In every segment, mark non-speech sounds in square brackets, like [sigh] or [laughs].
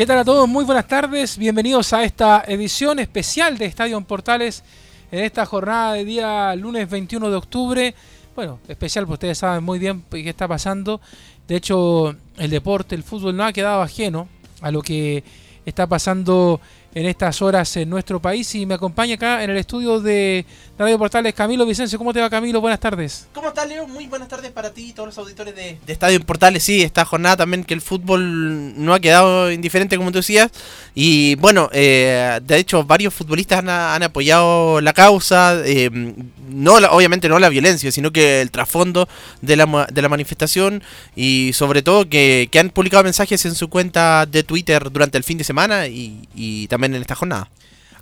¿Qué tal a todos? Muy buenas tardes. Bienvenidos a esta edición especial de Estadio en Portales en esta jornada de día lunes 21 de octubre. Bueno, especial porque ustedes saben muy bien qué está pasando. De hecho, el deporte, el fútbol no ha quedado ajeno a lo que está pasando en estas horas en nuestro país y me acompaña acá en el estudio de Radio Portales Camilo Vicencio. ¿Cómo te va Camilo? Buenas tardes. ¿Cómo estás Leo? Muy buenas tardes para ti y todos los auditores de, Estadio en Portales. Sí, esta jornada también que el fútbol no ha quedado indiferente como tú decías. Y bueno, eh, de hecho varios futbolistas han, apoyado la causa. Eh, no obviamente no la violencia, sino que el trasfondo de la, de la manifestación y sobre todo que, han publicado mensajes en su cuenta de Twitter durante el fin de semana y, y también en esta jornada.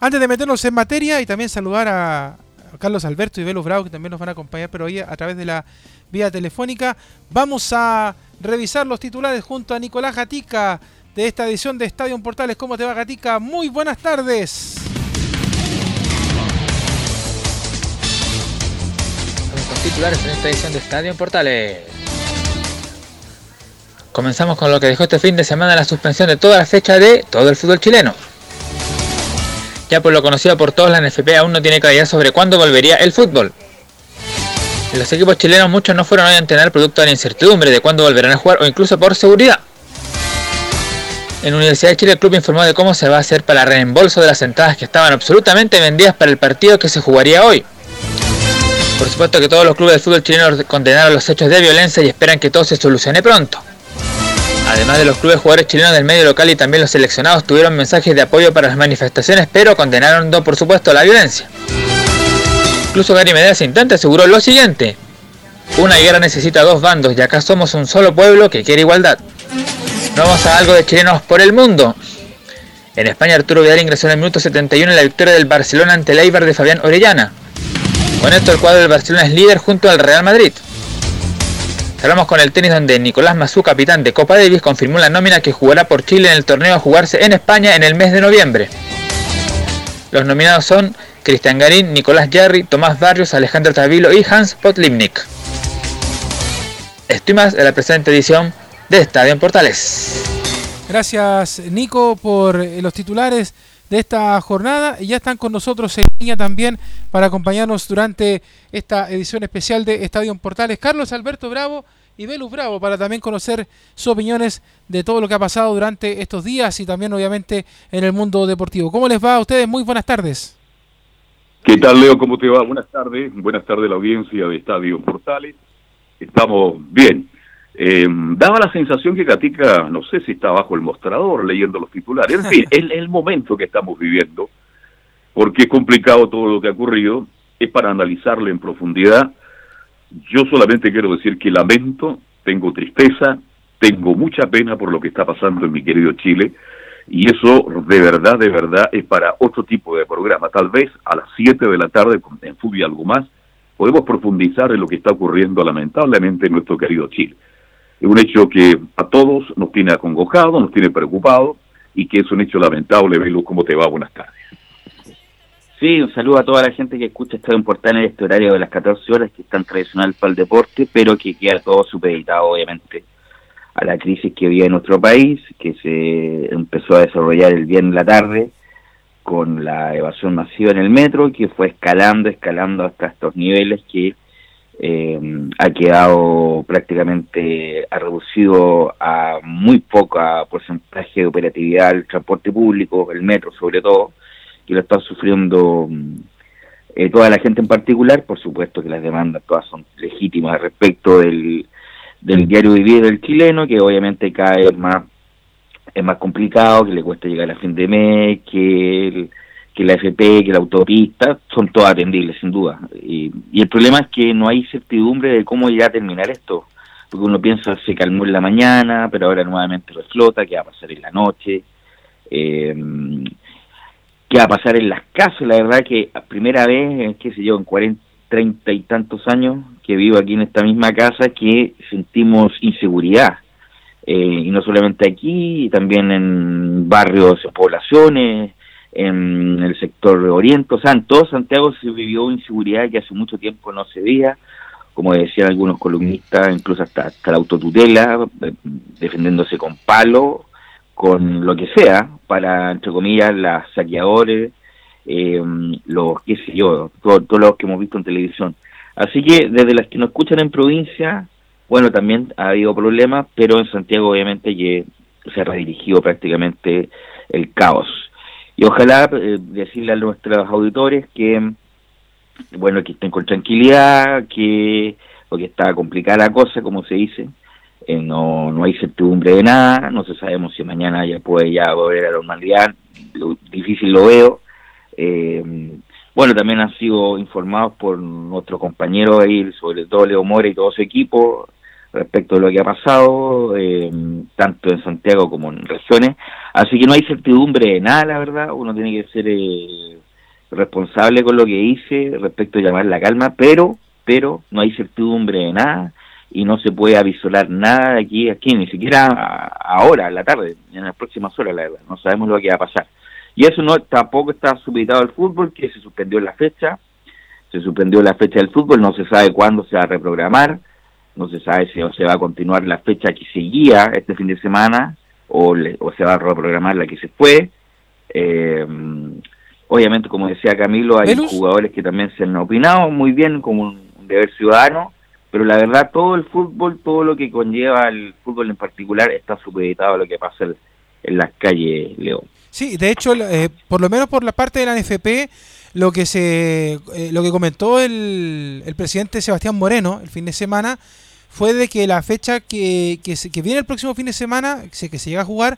Antes de meternos en materia y también saludar a Carlos Alberto y Velo Bravo que también nos van a acompañar, pero hoy a través de la vía telefónica, vamos a revisar los titulares junto a Nicolás Gatica de esta edición de Estadio Portales. ¿Cómo te va Gatica? Muy buenas tardes. Los titulares en esta edición de Estadio Portales. Comenzamos con lo que dejó este fin de semana la suspensión de toda la fecha de todo el fútbol chileno. Ya por lo conocido por todos, la NFP aún no tiene claridad sobre cuándo volvería el fútbol. Los equipos chilenos muchos no fueron hoy a entrenar producto de la incertidumbre de cuándo volverán a jugar o incluso por seguridad. En Universidad de Chile el club informó de cómo se va a hacer para el reembolso de las entradas que estaban absolutamente vendidas para el partido que se jugaría hoy. Por supuesto que todos los clubes de fútbol chilenos condenaron los hechos de violencia y esperan que todo se solucione pronto. Además de los clubes jugadores chilenos del medio local y también los seleccionados tuvieron mensajes de apoyo para las manifestaciones, pero condenaron por supuesto la violencia. Incluso Gary Medea Intante aseguró lo siguiente. Una guerra necesita dos bandos y acá somos un solo pueblo que quiere igualdad. Vamos a algo de chilenos por el mundo. En España Arturo Vidal ingresó en el minuto 71 en la victoria del Barcelona ante el Eibar de Fabián Orellana. Con esto el cuadro del Barcelona es líder junto al Real Madrid. Cerramos con el tenis donde Nicolás Mazú, capitán de Copa Davis, confirmó la nómina que jugará por Chile en el torneo a jugarse en España en el mes de noviembre. Los nominados son Cristian Garín, Nicolás Jarry, Tomás Barrios, Alejandro Tavilo y Hans Potlimnik. Estoy más de la presente edición de Estadio en Portales. Gracias Nico por los titulares de esta jornada y ya están con nosotros en línea también para acompañarnos durante esta edición especial de Estadio Portales. Carlos Alberto Bravo y Velus Bravo para también conocer sus opiniones de todo lo que ha pasado durante estos días y también obviamente en el mundo deportivo. ¿Cómo les va a ustedes? Muy buenas tardes. ¿Qué tal Leo? ¿Cómo te va? Buenas tardes. Buenas tardes la audiencia de Estadio Portales. Estamos bien. Eh, daba la sensación que Gatica, no sé si está bajo el mostrador leyendo los titulares. En fin, [laughs] es el momento que estamos viviendo, porque es complicado todo lo que ha ocurrido, es para analizarlo en profundidad. Yo solamente quiero decir que lamento, tengo tristeza, tengo mucha pena por lo que está pasando en mi querido Chile, y eso de verdad, de verdad es para otro tipo de programa. Tal vez a las 7 de la tarde, en Fútbol algo más, podemos profundizar en lo que está ocurriendo lamentablemente en nuestro querido Chile. Es un hecho que a todos nos tiene acongojado, nos tiene preocupado y que es un hecho lamentable. Velo, ¿cómo te va? Buenas tardes. Sí, un saludo a toda la gente que escucha este importante en este horario de las 14 horas, que es tan tradicional para el deporte, pero que queda todo supeditado, obviamente, a la crisis que vive nuestro país, que se empezó a desarrollar el viernes en la tarde, con la evasión masiva en el metro, que fue escalando, escalando hasta estos niveles que eh, ha quedado prácticamente, ha reducido a muy poca porcentaje de operatividad el transporte público, el metro sobre todo, que lo está sufriendo eh, toda la gente en particular, por supuesto que las demandas todas son legítimas respecto del, del diario vivir del chileno, que obviamente cae más es más complicado, que le cuesta llegar a fin de mes, que el, que la FP, que la autopista, son todas atendibles sin duda. Y, el problema es que no hay certidumbre de cómo irá a terminar esto, porque uno piensa se calmó en la mañana, pero ahora nuevamente reflota, qué va a pasar en la noche, eh, qué va a pasar en las casas, la verdad que primera vez, qué sé yo, en 40, 30 y tantos años que vivo aquí en esta misma casa, que sentimos inseguridad. Eh, y no solamente aquí, también en barrios, poblaciones, en el sector de Oriente, o sea, en todo Santiago se vivió inseguridad que hace mucho tiempo no se veía, como decían algunos columnistas, incluso hasta, hasta la autotutela, eh, defendiéndose con palo, con lo que sea, para, entre comillas, las saqueadores, eh, los, qué sé yo, todos los que hemos visto en televisión. Así que desde las que nos escuchan en provincia, bueno, también ha habido problemas, pero en Santiago obviamente que se ha redirigido prácticamente el caos. Y ojalá eh, decirle a nuestros auditores que, bueno, que estén con tranquilidad, que porque está complicada la cosa, como se dice, eh, no, no hay certidumbre de nada, no se sabemos si mañana ya puede ya volver a la normalidad, difícil lo veo. Eh, bueno, también han sido informados por nuestro compañero ahí, sobre todo Leo Mora y todo su equipo, respecto a lo que ha pasado, eh, tanto en Santiago como en regiones. Así que no hay certidumbre de nada, la verdad. Uno tiene que ser eh, responsable con lo que dice respecto a llamar la calma, pero, pero no hay certidumbre de nada y no se puede avisolar nada de aquí a aquí, ni siquiera ahora, en la tarde, en las próximas horas, la verdad. No sabemos lo que va a pasar. Y eso no tampoco está supeditado al fútbol, que se suspendió la fecha. Se suspendió la fecha del fútbol, no se sabe cuándo se va a reprogramar no se sabe si se va a continuar la fecha que seguía este fin de semana o, o se va a reprogramar la que se fue. Eh, obviamente, como decía Camilo, hay jugadores que también se han opinado muy bien como un deber ciudadano, pero la verdad todo el fútbol, todo lo que conlleva el fútbol en particular está supeditado a lo que pasa en, las calles, León. Sí, de hecho, eh, por lo menos por la parte de la NFP, lo que se eh, lo que comentó el, el presidente Sebastián Moreno el fin de semana fue de que la fecha que, que, viene el próximo fin de semana, que se llega a jugar,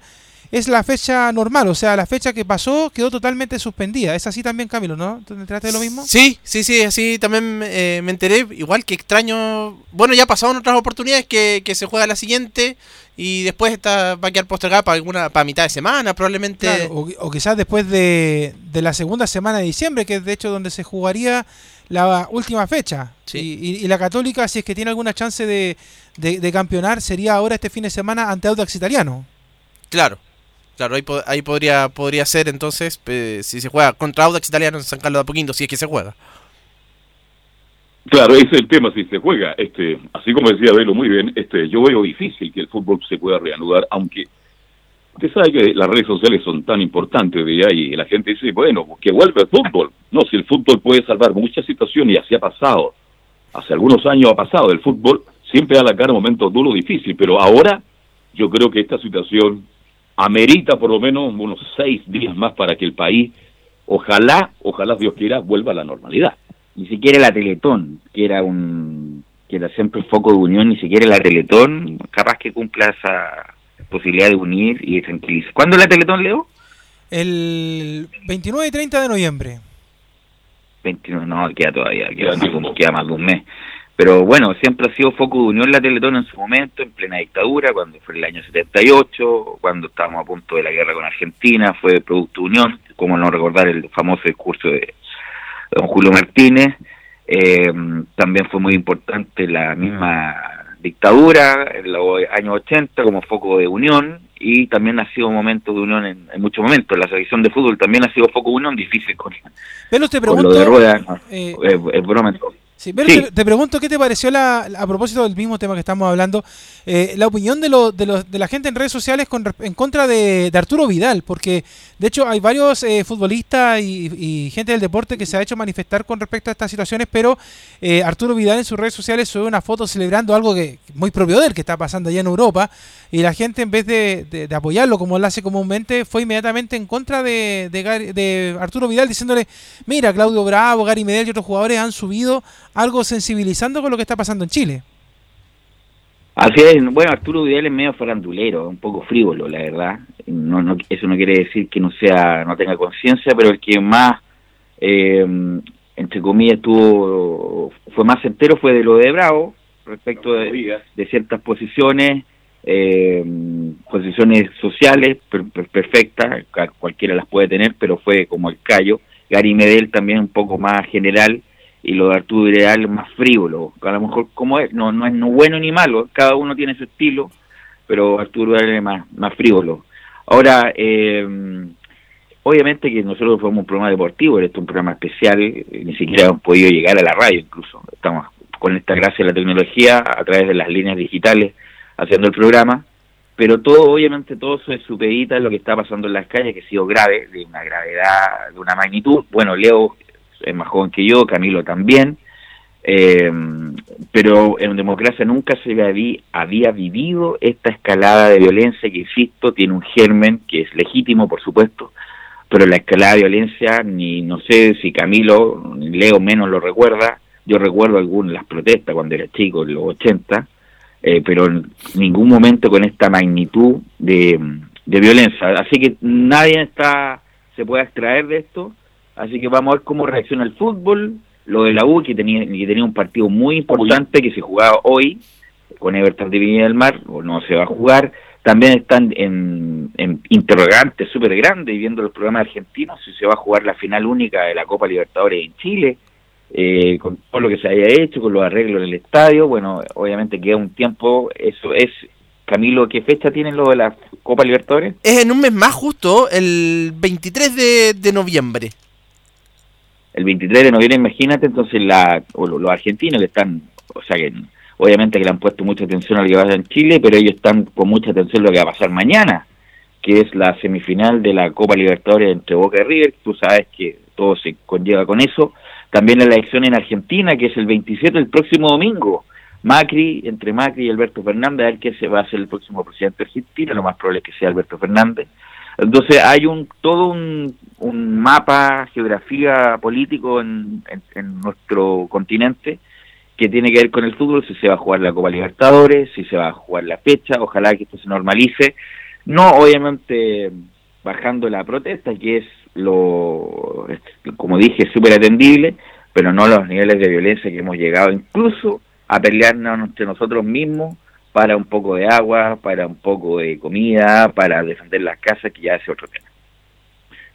es la fecha normal, o sea, la fecha que pasó quedó totalmente suspendida. Es así también, Camilo, ¿no? ¿Te enteraste de lo mismo? Sí, sí, sí, así también eh, me enteré. Igual que extraño. Bueno, ya pasaron otras oportunidades que, que se juega la siguiente y después está, va a quedar postergada para alguna para mitad de semana, probablemente. o, quizás después de, de la segunda semana de diciembre, que es de hecho donde se jugaría la última fecha. Y, la Católica, si es que tiene alguna chance de, de, campeonar, sería ahora este fin de semana ante Audax Italiano. Claro, claro, ahí, ahí podría, podría ser entonces si se juega contra Audax Italiano en San Carlos de Apoquindo, si es que se juega. Claro, ese es el tema si se juega. Este, así como decía Velo muy bien, este, yo veo difícil que el fútbol se pueda reanudar, aunque Usted sabe que las redes sociales son tan importantes de ahí y la gente dice, bueno, que vuelve el fútbol. No, si el fútbol puede salvar muchas situaciones y así ha pasado. Hace algunos años ha pasado. El fútbol siempre da la cara momentos duros, difíciles, pero ahora yo creo que esta situación amerita por lo menos unos seis días más para que el país, ojalá, ojalá Dios quiera, vuelva a la normalidad. Ni siquiera la Teletón, que era un que era siempre el foco de unión, ni siquiera la Teletón, capaz que cumpla esa posibilidad de unir y tranquilizar. ¿Cuándo la Teletón, Leo? El 29 y 30 de noviembre. 29, no, queda todavía, queda, queda más de un mes. Pero bueno, siempre ha sido foco de unión la Teletón en su momento, en plena dictadura, cuando fue el año 78, cuando estábamos a punto de la guerra con Argentina, fue producto de unión, como no recordar el famoso discurso de don Julio Martínez. Eh, también fue muy importante la misma dictadura en los años 80 como foco de unión y también ha sido un momento de unión en, muchos momentos. La selección de fútbol también ha sido foco de unión difícil con, Pero te pregunto, lo de rueda, eh, es, broma. Sí, pero te, te, pregunto, ¿qué te pareció la, a propósito del mismo tema que estamos hablando, eh, la opinión de, lo, de, lo, de, la gente en redes sociales con, en contra de, de, Arturo Vidal? Porque de hecho hay varios eh, futbolistas y, y, gente del deporte que se ha hecho manifestar con respecto a estas situaciones, pero eh, Arturo Vidal en sus redes sociales sube una foto celebrando algo que muy propio de él, que está pasando allá en Europa, y la gente en vez de, de apoyarlo como él hace comúnmente, fue inmediatamente en contra de, de Arturo Vidal diciéndole, mira, Claudio Bravo, Gary Medel y otros jugadores han subido algo sensibilizando con lo que está pasando en Chile. Así es, bueno, Arturo Vidal es medio farandulero, un poco frívolo, la verdad. No, no, eso no quiere decir que no sea, no tenga conciencia, pero el que más, eh, entre comillas, tuvo, fue más entero fue de lo de Bravo, respecto de, ciertas posiciones, eh, posiciones sociales per, per, perfectas, cualquiera las puede tener, pero fue como el callo. Gary Medel también un poco más general, y lo de Arturo Vidal más frívolo, a lo mejor como es, no, no es no bueno ni malo, cada uno tiene su estilo, pero Arturo Vidal es más, más frívolo. Ahora, eh, obviamente que nosotros fuimos un programa deportivo, esto es un programa especial, ni siquiera hemos podido llegar a la radio incluso, estamos con esta gracia de la tecnología, a través de las líneas digitales, haciendo el programa, pero todo, obviamente, todo eso es supedita lo que está pasando en las calles, que ha sido grave, de una gravedad, de una magnitud. Bueno, Leo es más joven que yo, Camilo también, eh, pero en democracia nunca se había, había vivido esta escalada de violencia que, insisto, tiene un germen que es legítimo, por supuesto, pero la escalada de violencia, ni no sé si Camilo, ni Leo menos lo recuerda, yo recuerdo algunas las protestas cuando era chico, en los 80, eh, pero en ningún momento con esta magnitud de, de violencia. Así que nadie está se puede extraer de esto Así que vamos a ver cómo reacciona el fútbol. Lo de la U, que tenía, que tenía un partido muy importante que se jugaba hoy con Everton de Viña del Mar, o no se va a jugar. También están en, en interrogantes súper grandes, viendo los programas argentinos, si se va a jugar la final única de la Copa Libertadores en Chile, eh, con todo lo que se haya hecho, con los arreglos del estadio. Bueno, obviamente queda un tiempo, eso es Camilo, ¿qué fecha tienen lo de la Copa Libertadores? Es en un mes más justo, el 23 de, de noviembre el 23 de noviembre, imagínate, entonces la, o los argentinos que están, o sea que obviamente que le han puesto mucha atención a lo que va a pasar en Chile, pero ellos están con mucha atención a lo que va a pasar mañana, que es la semifinal de la Copa Libertadores entre Boca y River, tú sabes que todo se conlleva con eso. También la elección en Argentina, que es el 27, el próximo domingo. Macri, entre Macri y Alberto Fernández, a ver quién se va a ser el próximo presidente argentino, lo más probable es que sea Alberto Fernández. Entonces hay un todo un, un mapa, geografía político en, en, en, nuestro continente que tiene que ver con el fútbol, si se va a jugar la Copa Libertadores, si se va a jugar la fecha, ojalá que esto se normalice, no obviamente bajando la protesta, que es lo, como dije, súper atendible, pero no los niveles de violencia que hemos llegado incluso a pelearnos entre nosotros mismos para un poco de agua, para un poco de comida, para defender las casas, que ya es otro tema.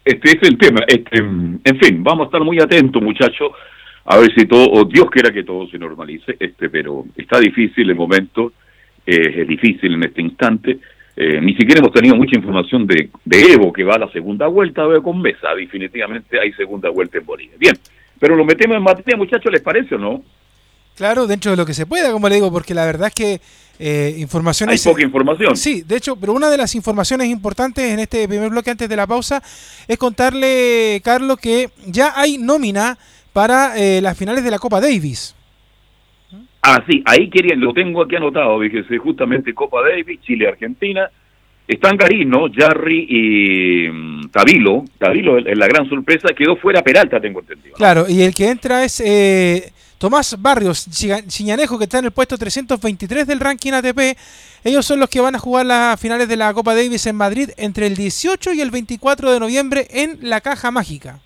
Este es el tema. Este, en fin, vamos a estar muy atentos, muchachos, a ver si todo, o Dios quiera que todo se normalice, este, pero está difícil el momento, eh, es difícil en este instante. Eh, ni siquiera hemos tenido mucha información de, de Evo, que va a la segunda vuelta, veo con Mesa. Definitivamente hay segunda vuelta en Bolivia. Bien, pero lo metemos en materia, muchachos, ¿les parece o no? Claro, dentro de lo que se pueda, como le digo, porque la verdad es que eh, informaciones... Hay poca información. Sí, de hecho, pero una de las informaciones importantes en este primer bloque antes de la pausa es contarle, Carlos, que ya hay nómina para eh, las finales de la Copa Davis. Ah, sí, ahí quería, lo tengo aquí anotado, fíjese, justamente Copa Davis, Chile-Argentina, están Garino, Jarry y um, Tabilo. Tabilo, la gran sorpresa, quedó fuera Peralta, tengo entendido. Claro, y el que entra es eh, Tomás Barrios, Chiñanejo, que está en el puesto 323 del ranking ATP. Ellos son los que van a jugar las finales de la Copa Davis en Madrid entre el 18 y el 24 de noviembre en la Caja Mágica.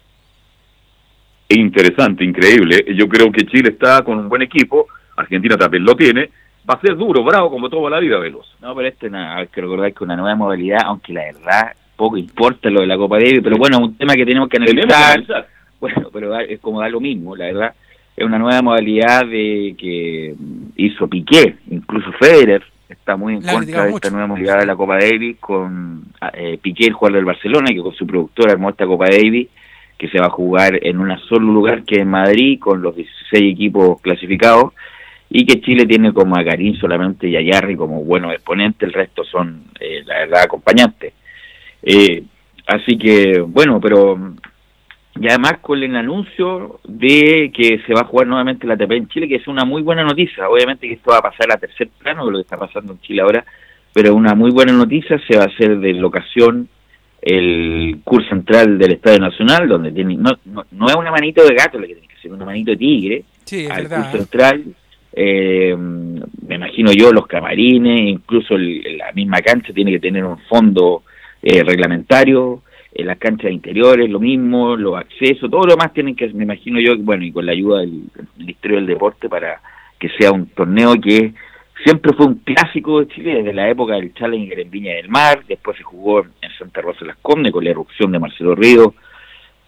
Interesante, increíble. Yo creo que Chile está con un buen equipo, Argentina también lo tiene. Va a ser duro, bravo, como toda la vida, Veloz. No, pero este hay que recordar que una nueva modalidad, aunque la verdad poco importa lo de la Copa Davis, pero bueno, es un tema que tenemos que analizar. Tenemos que analizar. Bueno, pero es como da lo mismo, la verdad es una nueva modalidad de que hizo Piqué, incluso Federer está muy en La contra de esta nueva modalidad de la Copa Davis con eh, Piqué, el jugador del Barcelona, que con su productora armó esta Copa Davis, que se va a jugar en un solo lugar que es Madrid, con los 16 equipos clasificados, y que Chile tiene como a Garín solamente y a Yarri como buenos exponentes, el resto son, eh, la verdad, acompañantes. Eh, así que, bueno, pero y además con el anuncio de que se va a jugar nuevamente la ATP en Chile, que es una muy buena noticia. Obviamente que esto va a pasar a tercer plano de lo que está pasando en Chile ahora, pero una muy buena noticia. Se va a hacer de locación el curso central del Estadio Nacional, donde tiene no, no, es una manito de gato lo que tiene que ser, una manito de tigre. Sí, es al verdad. curso central. Eh, me imagino yo los camarines, incluso la misma cancha tiene que tener un fondo eh, reglamentario en las canchas interiores, lo mismo, los accesos, todo lo más tienen que, me imagino yo, bueno, y con la ayuda del Ministerio del Deporte para que sea un torneo que siempre fue un clásico de Chile desde la época del Challenger en Viña del Mar, después se jugó en Santa Rosa de las Condes con la erupción de Marcelo Río,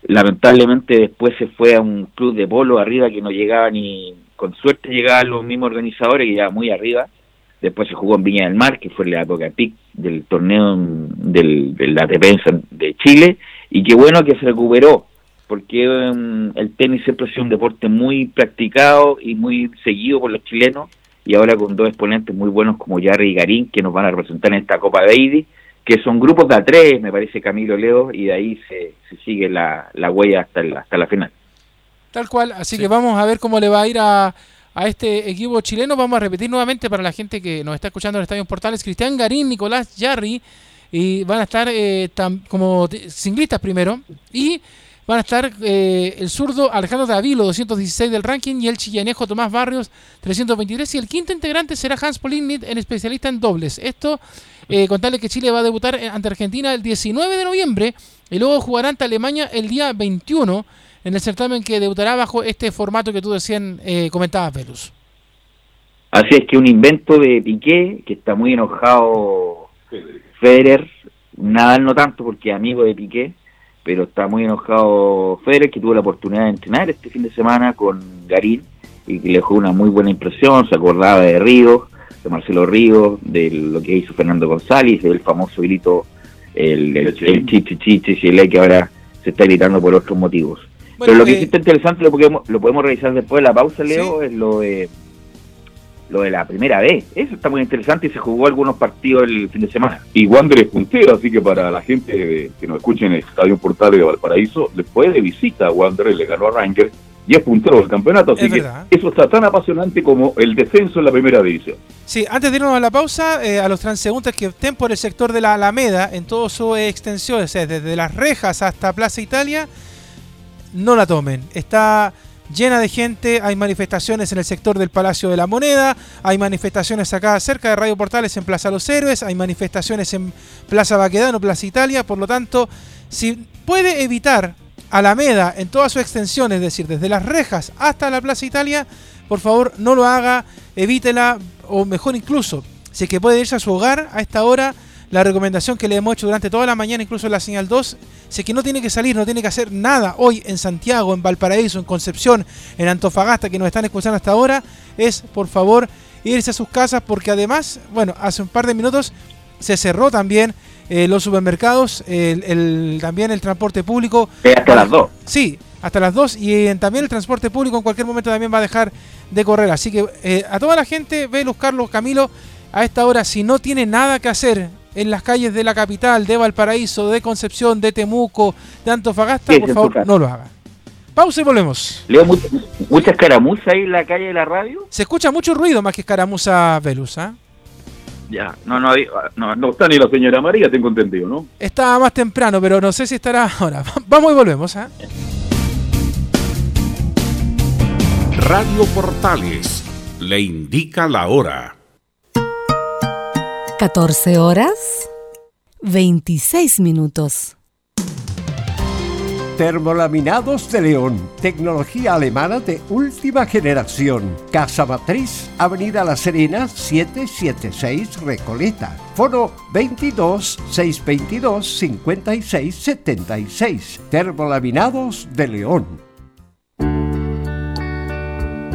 lamentablemente después se fue a un club de polo arriba que no llegaba ni, con suerte llegaban los mismos organizadores que llegaban muy arriba, después se jugó en Viña del Mar, que fue la época pic del torneo del, de la defensa de Chile, y qué bueno que se recuperó, porque um, el tenis siempre ha sido un deporte muy practicado y muy seguido por los chilenos, y ahora con dos exponentes muy buenos como Yarri y Garín, que nos van a representar en esta Copa Davis, que son grupos de A3, me parece Camilo Leo, y de ahí se, se sigue la, la huella hasta, el, hasta la final. Tal cual, así sí. que vamos a ver cómo le va a ir a, a este equipo chileno. Vamos a repetir nuevamente para la gente que nos está escuchando en el Estadio Portales, Cristian Garín, Nicolás Yarri, y van a estar eh, como singlistas primero, y van a estar eh, el zurdo Alejandro Davilo, 216 del ranking, y el chillanejo Tomás Barrios, 323, y el quinto integrante será Hans Polignit, en especialista en dobles. Esto, eh, contarle que Chile va a debutar ante Argentina el 19 de noviembre, y luego jugará ante Alemania el día 21, en el certamen que debutará bajo este formato que tú decían, eh, comentabas, Velus. Así es que un invento de Piqué, que está muy enojado Federer, Nadal no tanto porque es amigo de Piqué, pero está muy enojado Federer, que tuvo la oportunidad de entrenar este fin de semana con Garín y que le dejó una muy buena impresión, se acordaba de Ríos, de Marcelo Ríos, de lo que hizo Fernando González, del famoso grito, el, el, el chichi chichi, chile, que ahora se está gritando por otros motivos. Bueno, Pero lo que eh, sí está interesante, lo podemos, lo podemos revisar después de la pausa, Leo, ¿sí? es lo de lo de la primera vez. Eso está muy interesante y se jugó algunos partidos el fin de semana. Y Wander es puntero, así que para la gente que nos escuche en el Estadio Portales de Valparaíso, después de visita a Wander, le ganó a Ranger y es puntero del campeonato, así es que verdad. eso está tan apasionante como el descenso en la primera división. Sí, antes de irnos a la pausa, eh, a los transeúntes que estén por el sector de la Alameda, en toda su extensión, o sea, desde las rejas hasta Plaza Italia, no la tomen. Está llena de gente, hay manifestaciones en el sector del Palacio de la Moneda, hay manifestaciones acá cerca de Radio Portales en Plaza Los Héroes, hay manifestaciones en Plaza Baquedano, Plaza Italia, por lo tanto, si puede evitar Alameda en toda su extensión, es decir, desde las rejas hasta la Plaza Italia, por favor no lo haga, evítela, o mejor incluso, si es que puede irse a su hogar a esta hora, la recomendación que le hemos hecho durante toda la mañana, incluso en la señal 2, si es que no tiene que salir, no tiene que hacer nada hoy en Santiago, en Valparaíso, en Concepción, en Antofagasta, que nos están escuchando hasta ahora, es por favor irse a sus casas, porque además, bueno, hace un par de minutos se cerró también eh, los supermercados, el, el, también el transporte público. hasta las 2. Sí, hasta las 2 y eh, también el transporte público en cualquier momento también va a dejar de correr. Así que eh, a toda la gente, Velus, Carlos, Camilo, a esta hora, si no tiene nada que hacer en las calles de la capital, de Valparaíso, de Concepción, de Temuco, de Antofagasta, por en favor, no lo haga. Pausa y volvemos. Leo, mucha, mucha escaramuza ahí en la calle de la radio. Se escucha mucho ruido más que escaramuza Velus, ¿ah? Ya, no, no, había- no, No está ni la señora María, tengo entendido, ¿no? Estaba más temprano, pero no sé si estará ahora. [laughs] Vamos y volvemos, ¿ah? Radio Portales le indica la hora. 14 horas 26 minutos. Termolaminados de León, tecnología alemana de última generación. Casa Matriz, Avenida La Serena, 776 Recoleta. Foro 22 622 56 76. Termolaminados de León.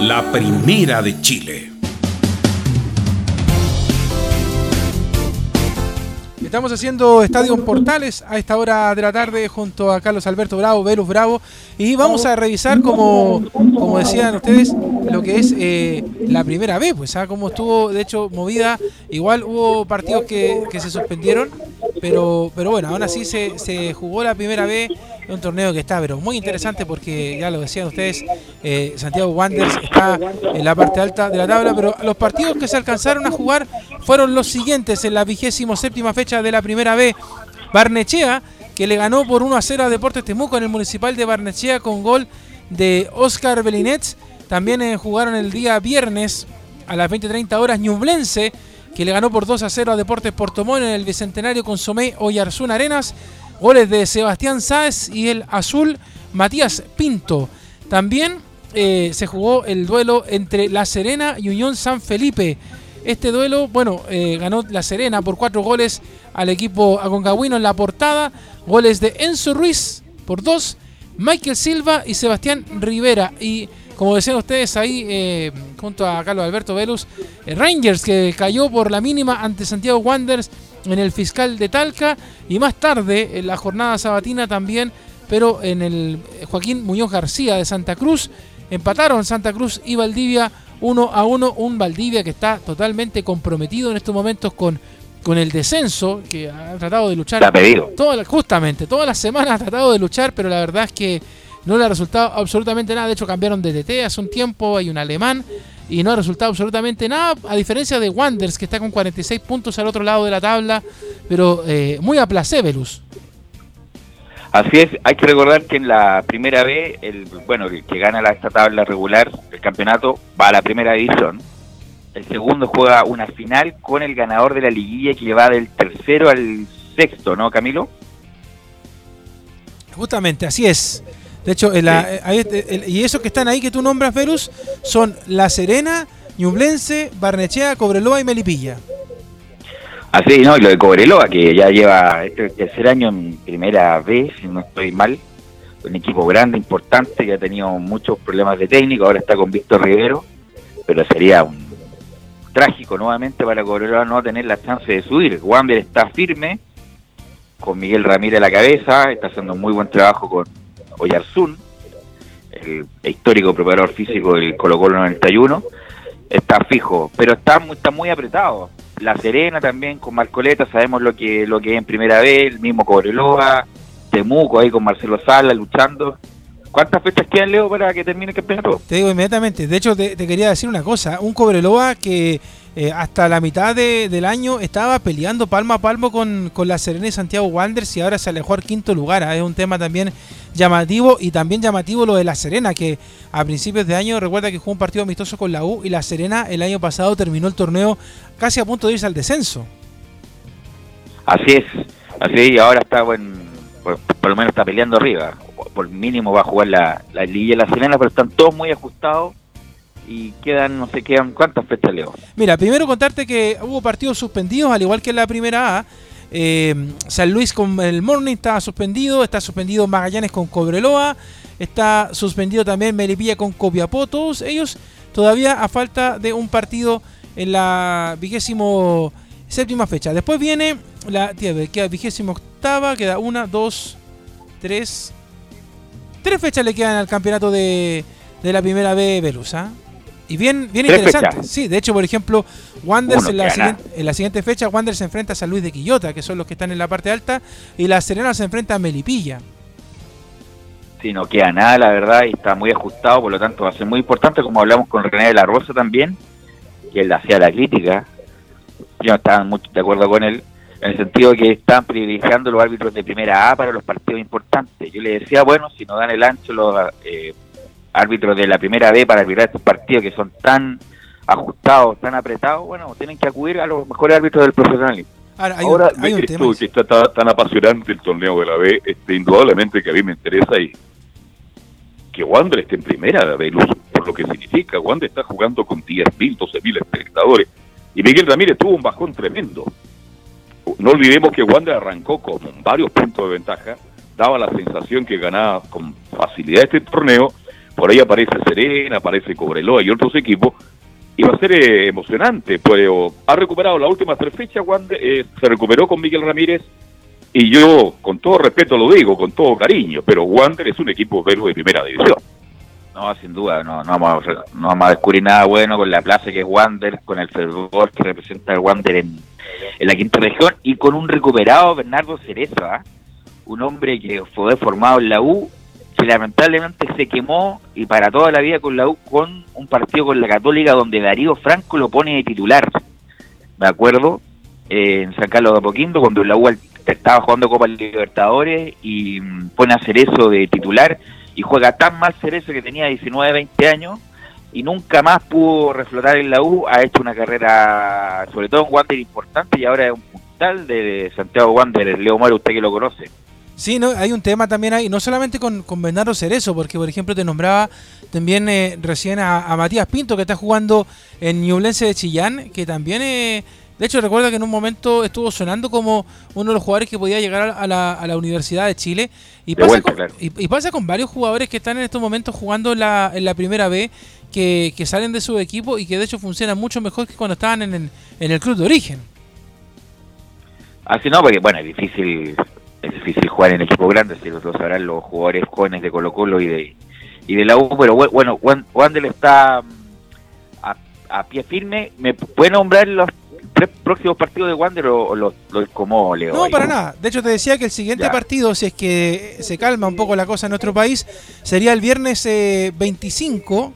La primera de Chile. Estamos haciendo Estadio Portales a esta hora de la tarde junto a Carlos Alberto Bravo, Velus Bravo, y vamos a revisar, como, como decían ustedes, lo que es eh, la primera vez, pues, ¿ah? cómo estuvo, de hecho, movida. Igual hubo partidos que, que se suspendieron, pero, pero bueno, aún así se, se jugó la primera vez un torneo que está pero muy interesante porque ya lo decían ustedes, eh, Santiago Wanderers está en la parte alta de la tabla, pero los partidos que se alcanzaron a jugar fueron los siguientes en la vigésimo séptima fecha de la primera B. Barnechea, que le ganó por 1 a 0 a Deportes Temuco en el Municipal de Barnechea con gol de Oscar Belinets. También eh, jugaron el día viernes a las 20.30 horas Ñublense, que le ganó por 2 a 0 a Deportes Portomón en el Bicentenario con Somé Oyarzún Arenas. Goles de Sebastián Sáez y el azul Matías Pinto. También eh, se jugó el duelo entre La Serena y Unión San Felipe. Este duelo, bueno, eh, ganó La Serena por cuatro goles al equipo aconcagüino en la portada. Goles de Enzo Ruiz por dos, Michael Silva y Sebastián Rivera. Y como decían ustedes ahí, eh, junto a Carlos Alberto Velus, Rangers que cayó por la mínima ante Santiago Wanderers en el fiscal de Talca. Y más tarde, en la jornada sabatina también, pero en el Joaquín Muñoz García de Santa Cruz. Empataron Santa Cruz y Valdivia 1 a 1. Un Valdivia que está totalmente comprometido en estos momentos con, con el descenso, que ha tratado de luchar. La ha pedido. Toda justamente, todas las semanas ha tratado de luchar, pero la verdad es que no le ha resultado absolutamente nada. De hecho, cambiaron de DT hace un tiempo, hay un alemán, y no ha resultado absolutamente nada, a diferencia de Wanders, que está con 46 puntos al otro lado de la tabla, pero eh, muy a Velus. Así es, hay que recordar que en la primera B, el bueno, el que gana la, esta tabla regular del campeonato va a la primera división. El segundo juega una final con el ganador de la liguilla que va del tercero al sexto, ¿no, Camilo? Justamente, así es. De hecho, eh, ahí este- el- y esos que están ahí que tú nombras, Velus, son La Serena, Ñublense, Barnechea, Cobreloa y Melipilla. Así, ¿no? Y lo de Cobreloa, que ya lleva este tercer año en primera B, si no estoy mal. Un equipo grande, importante, que ha tenido muchos problemas de técnico, ahora está con Víctor Rivero, pero sería un trágico nuevamente para Cobreloa no tener la chance de subir. Wander está firme, con Miguel Ramírez a la cabeza, está haciendo un muy buen trabajo con Oyarzún, el histórico preparador físico del Colo Colo 91, está fijo, pero está muy, está muy apretado. La Serena también con Marcoleta, sabemos lo que lo que es en primera vez, el mismo Cobreloa, Temuco ahí con Marcelo Sala luchando. ¿Cuántas fechas quedan, Leo, para que termine el campeonato? Te digo inmediatamente. De hecho, te quería decir una cosa. Un Cobreloa que eh, hasta la mitad de- del año estaba peleando palmo a palmo con, con la Serena y Santiago Wanderers y ahora se alejó al quinto lugar. ¿ah? Es un tema también llamativo y también llamativo lo de la Serena, que a principios de año recuerda que jugó un partido amistoso con la U y la Serena el año pasado terminó el torneo casi a punto de irse al descenso. Así es, así y ahora está, bueno, por, por lo menos está peleando arriba. Por mínimo va a jugar la, la Liga y la Serena, pero están todos muy ajustados y quedan, no sé, quedan cuántas fechas, Leo. Mira, primero contarte que hubo partidos suspendidos, al igual que en la primera A. Eh, San Luis con el Morning está suspendido, está suspendido Magallanes con Cobreloa, está suspendido también Melipilla con Copiapó. Todos ellos todavía a falta de un partido en la vigésimo séptima fecha. Después viene la tía, queda vigésimo octava, queda una, dos, tres, tres fechas le quedan al campeonato de, de la primera B Velusa. Y bien, bien ¿Tres interesante. fechas? Sí, de hecho, por ejemplo, Wanderers en en la siguiente fecha, Wanderers se enfrenta a San Luis de Quillota, que son los que están en la parte alta, y la Serena se enfrenta a Melipilla. Sí, no queda nada, la verdad, y está muy ajustado, por lo tanto va a ser muy importante, como hablamos con René de la Rosa también, que él hacía la crítica, yo no estaba mucho de acuerdo con él, en el sentido de que están privilegiando los árbitros de primera A para los partidos importantes. Yo le decía, bueno, si no dan el ancho los eh, árbitros de la primera B para arbitrar estos partidos que son tan ajustados, tan apretados, bueno, tienen que acudir a los mejores árbitros del profesionalismo. Ahora, hay Ahora, un, hay ¿ves un que tema. esto que está ta- tan apasionante el torneo de la B? Este, indudablemente que a mí me interesa y que Wander esté en primera B, Luz, por lo que significa. Wander está jugando con 10.000, 12.000 espectadores. Y Miguel Ramírez tuvo un bajón tremendo. No olvidemos que Wander arrancó con varios puntos de ventaja, daba la sensación que ganaba con facilidad este torneo. Por ahí aparece Serena, aparece Cobreloa y otros equipos. Y va a ser eh, emocionante, pero ha recuperado las últimas tres fechas, Wander, eh, se recuperó con Miguel Ramírez, y yo, con todo respeto lo digo, con todo cariño, pero Wander es un equipo de primera división. No, sin duda, no, no, vamos, a, no vamos a descubrir nada bueno con la plaza que es Wander, con el fervor que representa el Wander en, la quinta región y con un recuperado Bernardo Cerezo, ¿ah? un hombre que fue formado en la U, que lamentablemente se quemó y para toda la vida con la U con un partido con la Católica donde Darío Franco lo pone de titular. Me acuerdo, eh, en San Carlos de Apoquindo, cuando la U estaba jugando Copa Libertadores y mm, pone a Cerezo de titular y juega tan mal Cerezo que tenía 19, 20 años y nunca más pudo reflotar en la U, ha hecho una carrera, sobre todo en Wander importante y ahora es un puntal de Santiago Wander, Leo Moro, usted que lo conoce. Sí, no, hay un tema también ahí, no solamente con, con Bernardo Cerezo, porque por ejemplo te nombraba también eh, recién a, a Matías Pinto, que está jugando en Ñublense de Chillán, que también, eh, de hecho recuerda que en un momento estuvo sonando como uno de los jugadores que podía llegar a la, a la Universidad de Chile. Y De pasa, vuelta, con, claro. y, y pasa con varios jugadores que están en estos momentos jugando en la, en la primera B, que, que salen de su equipo y que de hecho funcionan mucho mejor que cuando estaban en el, en el club de origen. Así no, porque bueno, es difícil es difícil jugar en equipo grande, si lo sabrán los jugadores jóvenes de Colo Colo y de, y de la U, pero bu- bueno, Wan- Wander está mm, a, a pie firme. ¿Me puede nombrar los tres próximos partidos de Wander o, los, los como Leo? No, para nada. De hecho, te decía que el siguiente Ya. partido, si es que se calma un poco la cosa en nuestro país, sería el viernes eh, 25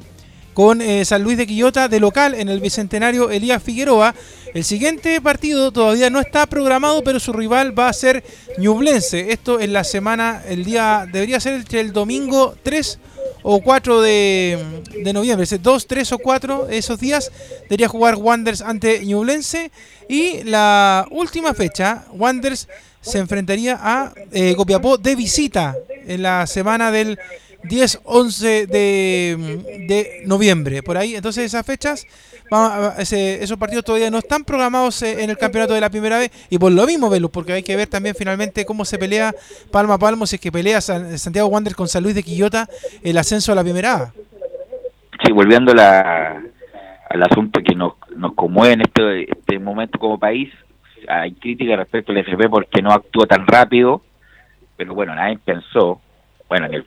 con eh, San Luis de Quillota de local en el Bicentenario Elías Figueroa. El siguiente partido todavía no está programado, pero su rival va a ser Ñublense. Esto en la semana, el día, debería ser entre el domingo 3 o 4 de, de noviembre. Ese 2, 3 o 4 esos días debería jugar Wanderers ante Ñublense. Y la última fecha, Wanderers se enfrentaría a eh, Copiapó de visita en la semana del 10, 11 de, de noviembre. Por ahí, entonces esas fechas, esos partidos todavía no están programados eh, en el campeonato de la primera vez. Y por lo mismo, Velus, porque hay que ver también finalmente cómo se pelea palmo a palmo, si es que pelea San- Santiago Wanderers con San Luis de Quillota el ascenso a la primera A. Sí, volviendo la- al asunto que nos, nos conmueve en este, este momento como país, hay crítica respecto al FP porque no actuó tan rápido, pero bueno, nadie pensó, bueno, ni el,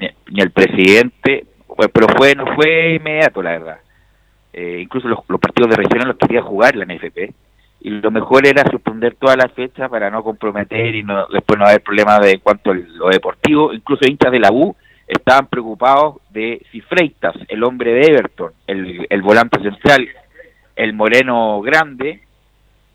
ni, el presidente, pero fue no fue inmediato, la verdad. Eh, incluso los, los partidos de regional los quería jugar la NFP, y lo mejor era suspender todas las fechas para no comprometer y no después no haber problemas de cuanto a lo deportivo, incluso hinchas de la U estaban preocupados de si Freitas, el hombre de Everton, el, el volante central, el Moreno grande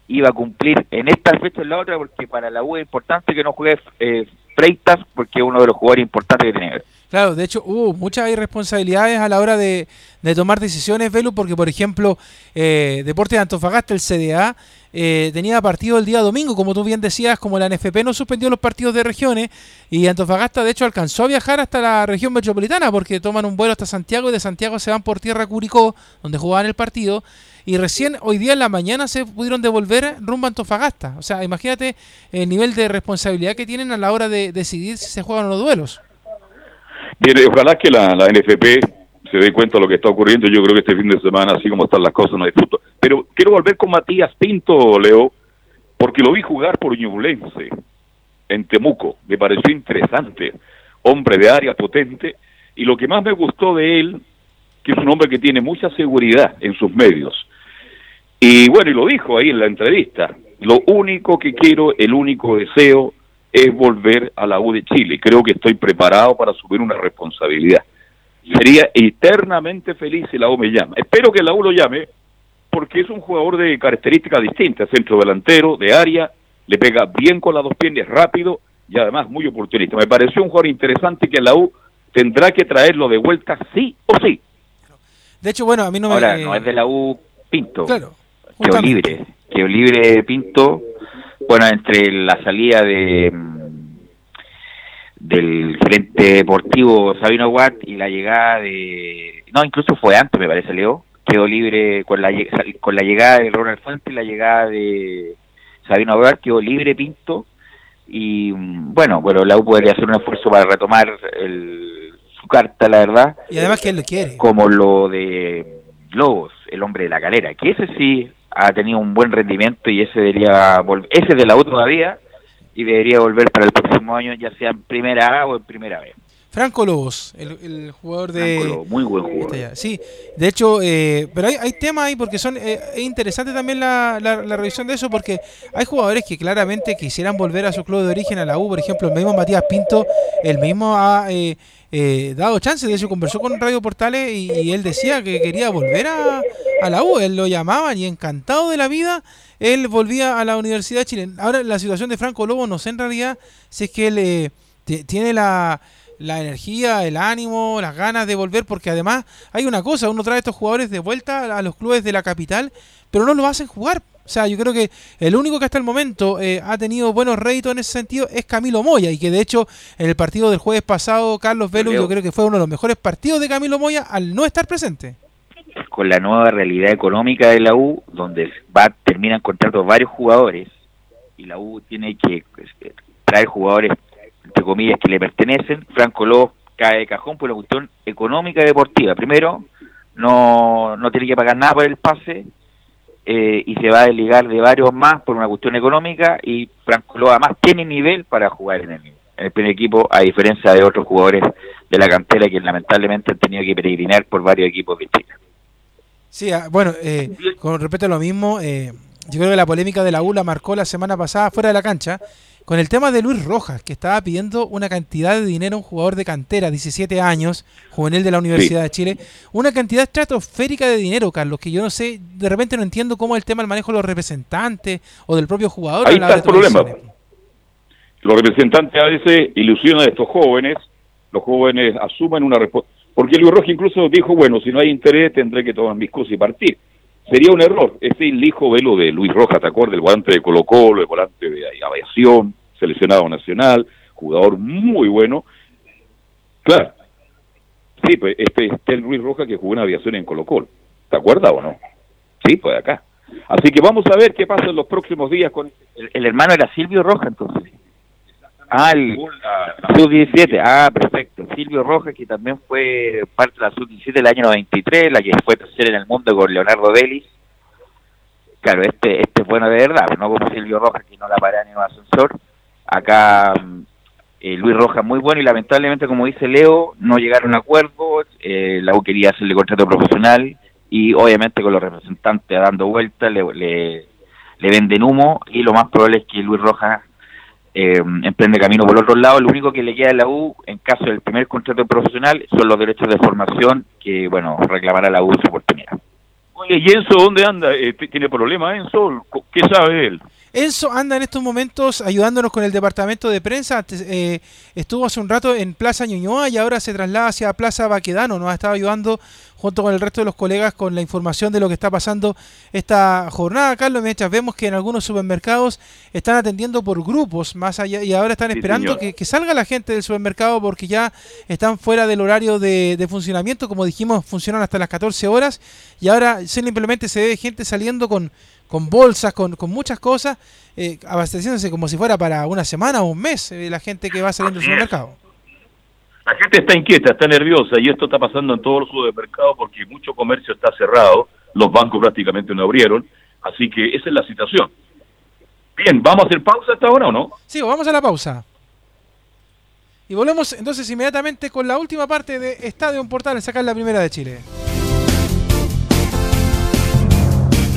iba a cumplir en esta fecha y en la otra, porque para la U es importante que no juegue eh, Freitas, porque es uno de los jugadores importantes que tiene. Claro, de hecho hubo muchas irresponsabilidades a la hora de, de tomar decisiones, Velu, porque por ejemplo, eh, Deportes de Antofagasta, el CDA, eh, tenía partido el día domingo, como tú bien decías, como la NFP no suspendió los partidos de regiones, y Antofagasta de hecho alcanzó a viajar hasta la región metropolitana, porque toman un vuelo hasta Santiago y de Santiago se van por tierra a Curicó, donde jugaban el partido, y recién hoy día en la mañana se pudieron devolver rumbo a Antofagasta. O sea, imagínate el nivel de responsabilidad que tienen a la hora de decidir si se juegan los duelos. Bien, ojalá que la, la NFP se dé cuenta de lo que está ocurriendo. Yo creo que este fin de semana, así como están las cosas, no hay fruto. Pero quiero volver con Matías Pinto, Leo, porque lo vi jugar por Ñublense en Temuco. Me pareció interesante. Hombre de área potente. Y lo que más me gustó de él, que es un hombre que tiene mucha seguridad en sus medios. Y bueno, y lo dijo ahí en la entrevista. Lo único que quiero, el único deseo es volver a la U de Chile. Creo que estoy preparado para asumir una responsabilidad. Sería eternamente feliz si la U me llama. Espero que la U lo llame porque es un jugador de características distintas, centro delantero, de área, le pega bien con las dos piernas, rápido y además muy oportunista. Me pareció un jugador interesante que la U tendrá que traerlo de vuelta sí o sí. De hecho, bueno, a mí no Ahora, me... no es de la U Pinto. Claro. Quedó libre. Quedó libre Pinto. Bueno, entre la salida de mm, del Frente Deportivo Sabino Watt y la llegada de... No, incluso fue antes, me parece, Leo. Quedó libre con la, con la llegada de Ronald Fuentes y la llegada de Sabino Watt, quedó libre Pinto. Y mm, bueno, bueno, la U podría hacer un esfuerzo para retomar el- su carta, la verdad Y además que él lo quiere. como lo de Lobos, el hombre de la calera, que ese sí ha tenido un buen rendimiento y ese debería volver, ese es de la U todavía y debería volver para el próximo año, ya sea en primera A o en primera B. Franco Lobos, el, el jugador de... Franco Lobos, muy buen jugador. Sí, de hecho, eh, pero hay, hay temas ahí porque son eh, es interesante también la, la, la revisión de eso porque hay jugadores que claramente quisieran volver a su club de origen a la U, por ejemplo, el mismo Matías Pinto, el mismo ha eh, eh, dado chance, de hecho conversó con Radio Portales y, y él decía que quería volver a, a la U, él lo llamaban y encantado de la vida, él volvía a la Universidad de Chile. Ahora la situación de Franco Lobo no sé en realidad si es que él eh, ti- tiene la la energía, el ánimo, las ganas de volver, porque además hay una cosa, uno trae a estos jugadores de vuelta a- los clubes de la capital, pero no lo hacen jugar. O sea, yo creo que el único que hasta el momento eh, ha tenido buenos réditos en ese sentido es Camilo Moya, y que de hecho en el partido del jueves pasado, Carlos Velo, yo creo que fue uno de los mejores partidos de Camilo Moya al no estar presente. Con la nueva realidad económica de la U, donde va terminan contratos varios jugadores y la U tiene que pues, eh, traer jugadores comillas que le pertenecen, Franco Lobos cae de cajón por una cuestión económica y deportiva. Primero, no, no tiene que pagar nada por el pase eh, y se va a desligar de varios más por una cuestión económica y Franco Lobos además tiene nivel para jugar en el, en el primer equipo a diferencia de otros jugadores de la cantera que lamentablemente han tenido que peregrinar por varios equipos de Chile. Sí, ah, bueno, eh, con respecto a lo mismo, eh, yo creo que la polémica de la U la marcó la semana pasada fuera de la cancha con el tema de Luis Rojas, que estaba pidiendo una cantidad de dinero a un jugador de cantera, 17 años, juvenil de la Universidad de Chile, una cantidad estratosférica de dinero, Carlos, que yo no sé, de repente no entiendo cómo es el tema del manejo de los representantes o del propio jugador. Ahí está el problema. Los representantes a veces ilusionan a estos jóvenes, los jóvenes asumen una responsabilidad. Porque Luis Rojas incluso dijo, bueno, si no hay interés tendré que tomar mis cosas y partir. Sería un error. Ese hijo velo de Luis Rojas, ¿te acuerdas? El volante de Colo Colo, el volante de aviación, seleccionado nacional, jugador muy bueno. Claro. Sí, pues este, es el Luis Rojas que jugó en aviación en Colo Colo. ¿Te acuerdas o no? Sí, pues acá. Así que vamos a ver qué pasa en los próximos días con El, el hermano era Silvio Rojas, entonces. Ah, el sub-17. Ah, perfecto. Silvio Rojas, que también fue parte de la sub-17 del año 93, la que fue tercera en el mundo con Leonardo Delis. Claro, este este es bueno de verdad, no como Silvio Rojas, que no la para ni un ascensor. Acá eh, Luis Rojas muy bueno y lamentablemente, como dice Leo, no llegaron a acuerdo. Eh, la U quería hacerle contrato profesional y obviamente con los representantes dando vueltas le, le, le venden humo y lo más probable es que Luis Rojas eh, emprende camino por otro lado. Lo único que le queda a la U, en caso del primer contrato profesional, son los derechos de formación que, bueno, reclamará la U su oportunidad. Oye, ¿y Enzo dónde anda? Eh, ¿Tiene problemas Enzo? ¿Qué sabe él? Enzo anda en estos momentos ayudándonos con el departamento de prensa. Eh, estuvo hace un rato en Plaza Ñuñoa y ahora se traslada hacia Plaza Baquedano. Nos ha estado ayudando junto con el resto de los colegas con la información de lo que está pasando esta jornada. Carlos, mientras vemos que en algunos supermercados están atendiendo por grupos más allá y ahora están esperando que, salga la gente del supermercado porque ya están fuera del horario de, de, funcionamiento. Como dijimos, funcionan hasta las 14 horas y ahora simplemente se ve gente saliendo con con bolsas, con, con muchas cosas, eh, abasteciéndose como si fuera para una semana o un mes eh, la gente que va saliendo del supermercado. La gente está inquieta, está nerviosa y esto está pasando en todos los supermercados porque mucho comercio está cerrado, los bancos prácticamente no abrieron, así que esa es la situación. Bien, ¿vamos a hacer pausa hasta ahora o no? Sí, vamos a la pausa. Y volvemos entonces inmediatamente con la última parte de Estadio Portal, sacar la primera de Chile.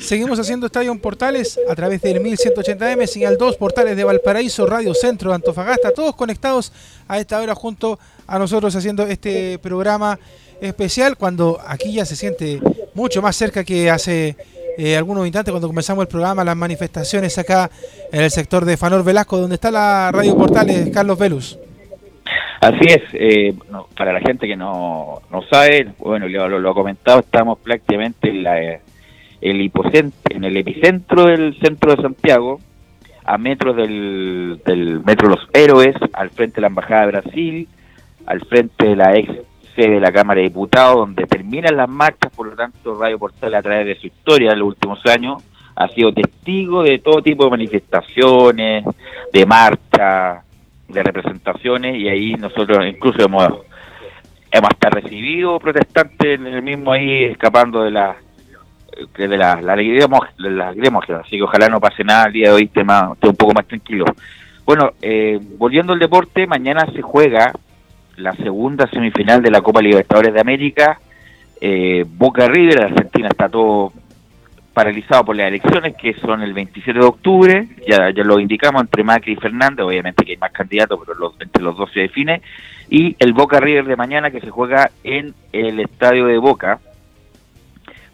Seguimos haciendo Estadio Portales a través del 1180M, señal 2, portales de Valparaíso, Radio Centro, Antofagasta, todos conectados a esta hora junto a nosotros haciendo este programa especial cuando aquí ya se siente mucho más cerca que hace eh, algunos instantes cuando comenzamos el programa, las manifestaciones acá en el sector de Fanor Velasco, donde está la Radio Portales, Carlos Velus. Así es, eh, para la gente que no, no sabe, bueno, lo, lo, ha comentado, estamos prácticamente en la el en el epicentro del centro de Santiago, a metros del, del metro Los Héroes, al frente de la Embajada de Brasil, al frente de la ex sede de la Cámara de Diputados, donde terminan las marchas, por lo tanto Radio Portal a través de su historia en los últimos años ha sido testigo de todo tipo de manifestaciones, de marchas, de representaciones, y ahí nosotros incluso hemos, hemos hasta recibido protestantes en el mismo ahí escapando de la que de la, la, la, así que ojalá no pase nada el día de hoy, esté, más, esté un poco más tranquilo. Bueno, eh, volviendo al deporte, mañana se juega la segunda semifinal de la Copa Libertadores de América. Eh, Boca River, Argentina está todo paralizado por las elecciones que son el 27 de octubre, ya, ya lo indicamos entre Macri y Fernández, obviamente que hay más candidatos, pero los, entre los dos se define, y el Boca River de mañana que se juega en el estadio de Boca,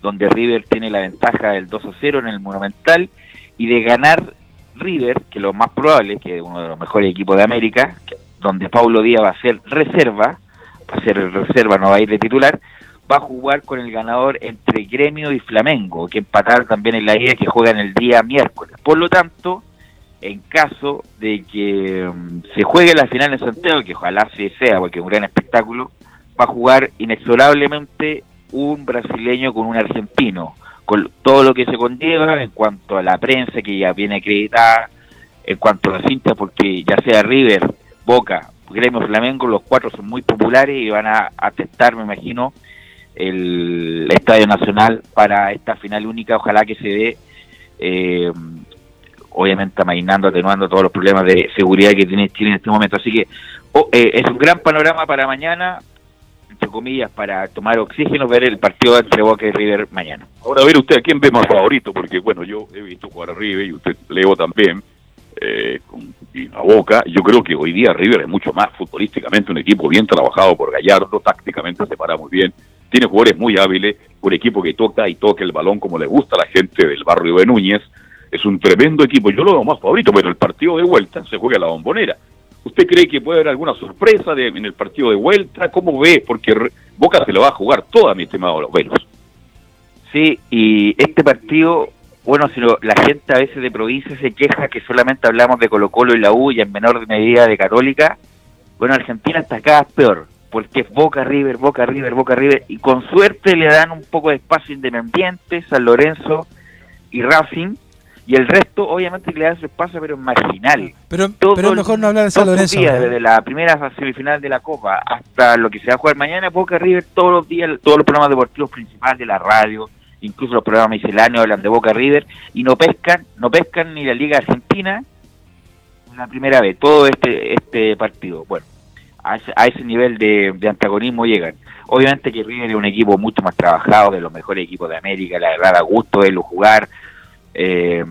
donde River tiene la ventaja del 2 a 0 en el Monumental y de ganar River, que lo más probable, que uno de los mejores equipos de América, donde Paulo Díaz va a ser reserva, va a ser reserva, no va a ir de titular, va a jugar con el ganador entre Gremio y Flamengo, que empatar también en la ida que juegan el día miércoles. Por lo tanto, en caso de que um, se juegue la final en Santiago, que ojalá sí sea, porque es un gran espectáculo, va a jugar inexorablemente un brasileño con un argentino, con todo lo que se conlleva en cuanto a la prensa que ya viene acreditada, en cuanto a la cinta, porque ya sea River, Boca, Gremio Flamengo, los cuatro son muy populares y van a atestar, me imagino, el Estadio Nacional para esta final única, ojalá que se dé, eh, obviamente amainando, atenuando todos los problemas de seguridad que tiene Chile en este momento. Así que oh, eh, es un gran panorama para mañana, entre comillas, para tomar oxígeno, ver el partido entre Boca y River mañana. Ahora, a ver usted, ¿a quién ve más favorito? Porque, bueno, yo he visto jugar a River y usted, Leo también, eh, con y a Boca. Yo creo que hoy día River es mucho más futbolísticamente un equipo bien trabajado por Gallardo, tácticamente se para muy bien, tiene jugadores muy hábiles, un equipo que toca y toca el balón como le gusta a la gente del barrio de Núñez. Es un tremendo equipo, yo lo veo más favorito, pero el partido de vuelta se juega a la bombonera. ¿Usted cree que puede haber alguna sorpresa de, en el partido de vuelta? ¿Cómo ve? Porque Boca se lo va a jugar toda, mi estimado Los Velos. Sí, y este partido, bueno, si la gente a veces de provincia se queja que solamente hablamos de Colo Colo y la U y en menor medida de Católica. Bueno, Argentina está cada vez peor, porque es Boca River, Boca River, Boca River, y con suerte le dan un poco de espacio independiente, San Lorenzo y Racing, y el resto obviamente le da su espacio pero marginal. Pero, pero mejor no hablar de San Lorenzo. Días, desde la primera semifinal de la Copa hasta lo que se va a jugar mañana, Boca River todos los días, todos los programas deportivos principales de la radio, incluso los programas misceláneos hablan de Boca River y no pescan, no pescan ni la Liga Argentina la primera vez, todo este este partido. Bueno, a ese, a ese nivel de, de, antagonismo llegan. Obviamente que River es un equipo mucho más trabajado, de los mejores equipos de América, la verdad da gusto verlo jugar, eh,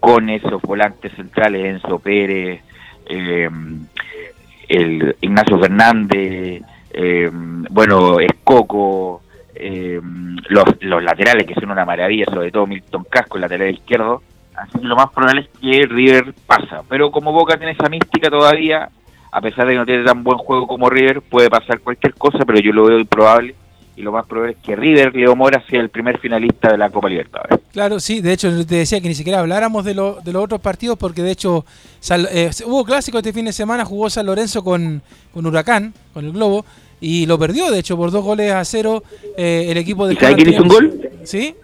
con esos volantes centrales, Enzo Pérez, eh, el Ignacio Fernández, eh, bueno, Escoco, eh, los, los laterales que son una maravilla, sobre todo Milton Casco, el lateral izquierdo. Así que lo más probable es que River pasa. Pero como Boca tiene esa mística todavía, a pesar de que no tiene tan buen juego como River, puede pasar cualquier cosa, pero yo lo veo improbable y lo más probable es que River, Leo Mora, sea el primer finalista de la Copa Libertadores. Claro, sí, de hecho te decía que ni siquiera habláramos de, lo, de los otros partidos porque de hecho eh, hubo clásico este fin de semana, jugó San Lorenzo con, con Huracán, con el Globo, y lo perdió, de hecho, por dos goles a cero eh, el equipo de... ¿Y quién hizo un gol? ¿Sí?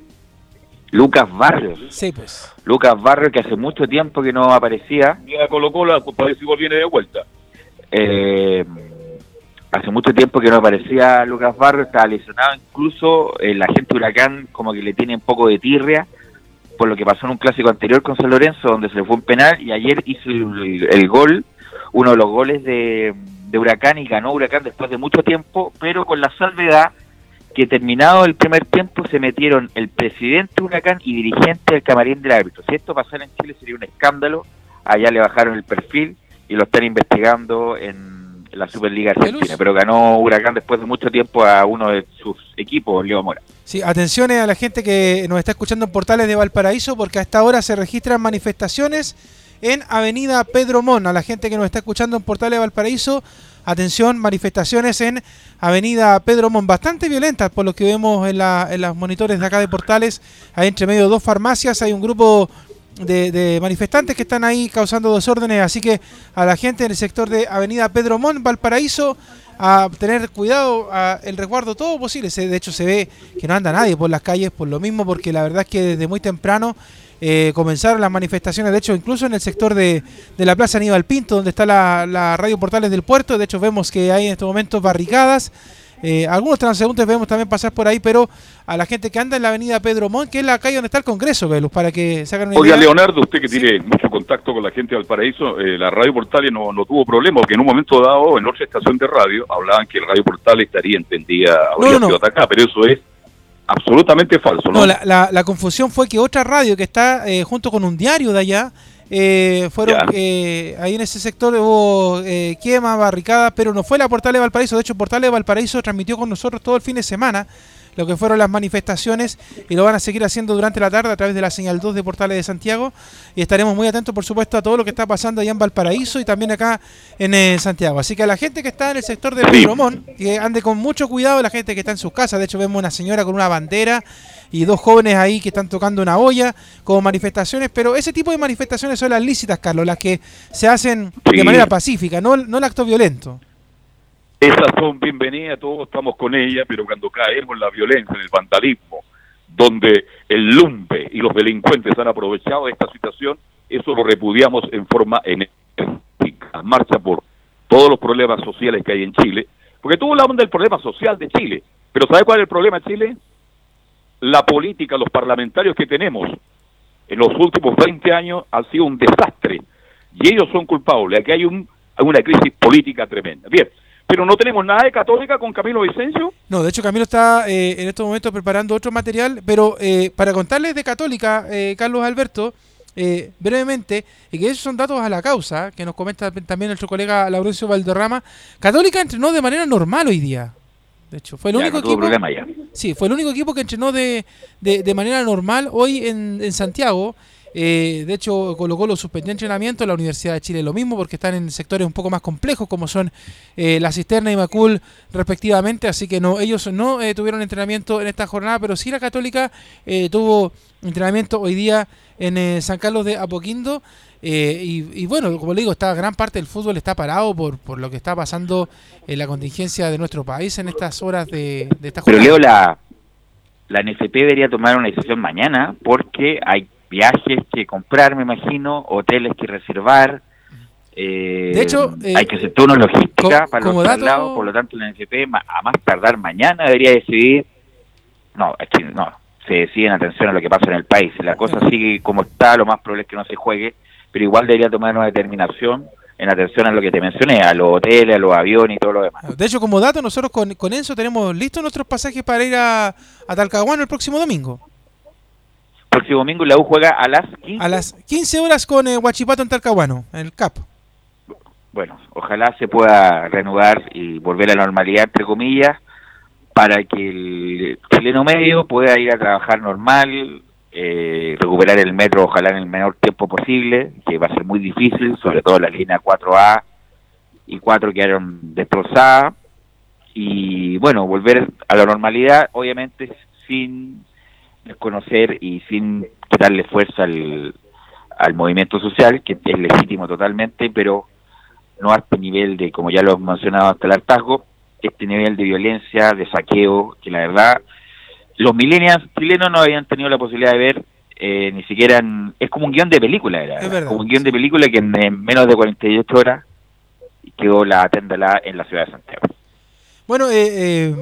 Lucas Barrios. Sí, pues. Lucas Barrios que hace mucho tiempo que no aparecía. Ya colocó la, parece que viene de vuelta. Eh hace mucho tiempo que no aparecía Lucas Barrio, estaba lesionado, incluso eh, la gente Huracán como que le tiene un poco de tirria por lo que pasó en un clásico anterior con San Lorenzo, donde se le fue un penal y ayer hizo el, gol, uno de los goles de, de, Huracán y ganó Huracán después de mucho tiempo, pero con la salvedad que terminado el primer tiempo se metieron el presidente de Huracán y dirigente del camarín del árbitro. Si esto pasara en Chile sería un escándalo, allá le bajaron el perfil y lo están investigando en la Superliga Argentina, pero ganó Huracán después de mucho tiempo a uno de sus equipos, Leo Mora. Sí, atención a la gente que nos está escuchando en portales de Valparaíso, porque hasta ahora se registran manifestaciones en Avenida Pedro Mon. A la gente que nos está escuchando en portales de Valparaíso, atención, manifestaciones en Avenida Pedro Mon, bastante violentas por lo que vemos en, la, en los monitores de acá de portales. Hay entre medio dos farmacias, hay un grupo de, manifestantes que están ahí causando desórdenes, así que a la gente en el sector de Avenida Pedro Mon, Valparaíso, a tener cuidado, el resguardo todo posible. De hecho, se ve que no anda nadie por las calles por lo mismo, porque la verdad es que desde muy temprano eh, comenzaron las manifestaciones, de hecho, incluso en el sector de, de la Plaza Aníbal Pinto, donde está la, la Radio Portales del Puerto. De hecho, vemos que hay en estos momentos barricadas. Eh, algunos transeúntes vemos también pasar por ahí, pero a la gente que anda en la avenida Pedro Montt, que es la calle donde está el Congreso, Velus, para que se hagan una Oiga, Leonardo, usted que tiene mucho contacto con la gente de Valparaíso, eh, la Radio Portales no, no tuvo problema, porque en un momento dado, en otra estación de radio, hablaban que el Radio Portales estaría entendida, no, no, atacada, pero eso es absolutamente falso, ¿no? No, la, la, la confusión fue que otra radio que está eh, junto con un diario de allá, eh, fueron eh, ahí en ese sector hubo eh, quema, barricadas, pero no fue la Portal de Valparaíso. De hecho, Portal de Valparaíso transmitió con nosotros todo el fin de semana. Lo que fueron las manifestaciones y lo van a seguir haciendo durante la tarde a través de la señal 2 de Portales de Santiago y estaremos muy atentos por supuesto a todo lo que está pasando allá en Valparaíso y también acá en eh, Santiago. Así que a la gente que está en el sector de Sí. Romón, que ande con mucho cuidado la gente que está en sus casas, de hecho vemos una señora con una bandera y dos jóvenes ahí que están tocando una olla como manifestaciones, pero ese tipo de manifestaciones son las lícitas, Carlos, las que se hacen de manera pacífica, no, no el acto violento. Esas son bienvenidas, todos estamos con ellas, pero cuando caemos en la violencia, en el vandalismo, donde el lumpe y los delincuentes han aprovechado esta situación, eso lo repudiamos en forma enérgica. Marcha por todos los problemas sociales que hay en Chile, porque todos hablan del problema social de Chile, pero ¿sabe cuál es el problema de Chile? La política, los parlamentarios que tenemos en los últimos 20 años han sido un desastre y ellos son culpables. Aquí hay un, hay una crisis política tremenda. Bien, pero no tenemos nada de católica con Camilo Vicencio. No, de hecho Camilo está eh, en estos momentos preparando otro material, pero eh, para contarles de Católica, eh, Carlos Alberto, eh, brevemente, y que esos son datos a la causa, que nos comenta también nuestro colega Laurencio Valderrama, Católica entrenó de manera normal hoy día. De hecho, fue el Ya, único no equipo. Sí, fue el único equipo que entrenó de, de, de manera normal hoy en, en Santiago. Eh, de hecho, Colo Colo suspendió entrenamiento, la Universidad de Chile lo mismo, porque están en sectores un poco más complejos, como son eh, la Cisterna y Macul, respectivamente. Así que no, ellos no eh, tuvieron entrenamiento en esta jornada, pero sí la Católica eh, tuvo entrenamiento hoy día en San Carlos de Apoquindo. Eh, y, y bueno, como le digo, está gran parte del fútbol está parado por, por lo que está pasando en la contingencia de nuestro país en estas horas de, de esta Pero jornada. Leo, la, la NFP debería tomar una decisión mañana porque hay viajes que comprar, me imagino, hoteles que reservar. eh, De hecho, eh, hay que hacer una logística para los dato- traslados, por lo tanto la NFP a más tardar mañana debería decidir, no, es que no, se decide en atención a lo que pasa en el país, la cosa sigue como está, lo más probable es que no se juegue, pero igual debería tomar una determinación en atención a lo que te mencioné, a los hoteles, a los aviones y todo lo demás. De hecho, como dato, nosotros con, con Enzo tenemos listos nuestros pasajes para ir a, a Talcahuano el próximo domingo. Próximo domingo la U juega a las 15. A las 15 horas con eh, Huachipato en Talcahuano, en el CAP. bueno, ojalá se pueda reanudar y volver a la normalidad, entre comillas, para que el chileno medio pueda ir a trabajar normal, eh, recuperar el metro, ojalá en el menor tiempo posible, que va a ser muy difícil, sobre todo las líneas 4A y 4 quedaron destrozadas, y bueno, volver a la normalidad, obviamente sin desconocer y sin quitarle fuerza al, al movimiento social, que es legítimo totalmente, pero no a este nivel de, como ya lo hemos mencionado hasta el hartazgo, este nivel de violencia, de saqueo, que la verdad, los millennials chilenos no habían tenido la posibilidad de ver, eh, ni siquiera, en- es como un guion de película, era, Es como un guion de película que en, en menos de 48 horas quedó la tendala en la ciudad de Santiago. Bueno, eh, eh,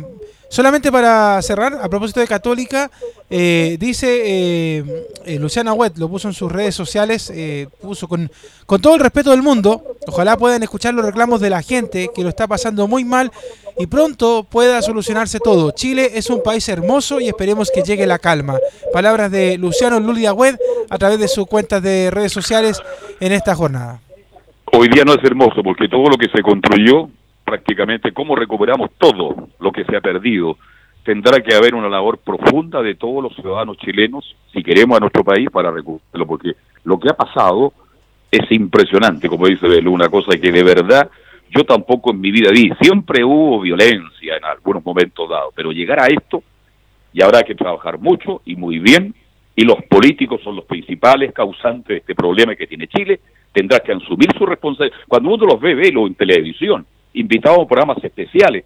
solamente para cerrar, a propósito de Católica, eh, dice eh, eh, Luciana Wet, lo puso en sus redes sociales, eh, puso con, con todo el respeto del mundo, ojalá puedan escuchar los reclamos de la gente que lo está pasando muy mal y pronto pueda solucionarse todo. Chile es un país hermoso y esperemos que llegue la calma. Palabras de Luciano Luli Agüed a través de sus cuentas de redes sociales en esta jornada. Hoy día no es hermoso porque todo lo que se construyó, prácticamente cómo recuperamos todo lo que se ha perdido, tendrá que haber una labor profunda de todos los ciudadanos chilenos si queremos a nuestro país para recuperarlo, porque lo que ha pasado es impresionante, como dice Belú, una cosa que de verdad yo tampoco en mi vida vi. Siempre hubo violencia en algunos momentos dados, pero llegar a esto y habrá que trabajar mucho y muy bien, y los políticos son los principales causantes de este problema que tiene Chile, tendrá que asumir su responsabilidad. Cuando uno los ve, velo en televisión, invitados a programas especiales,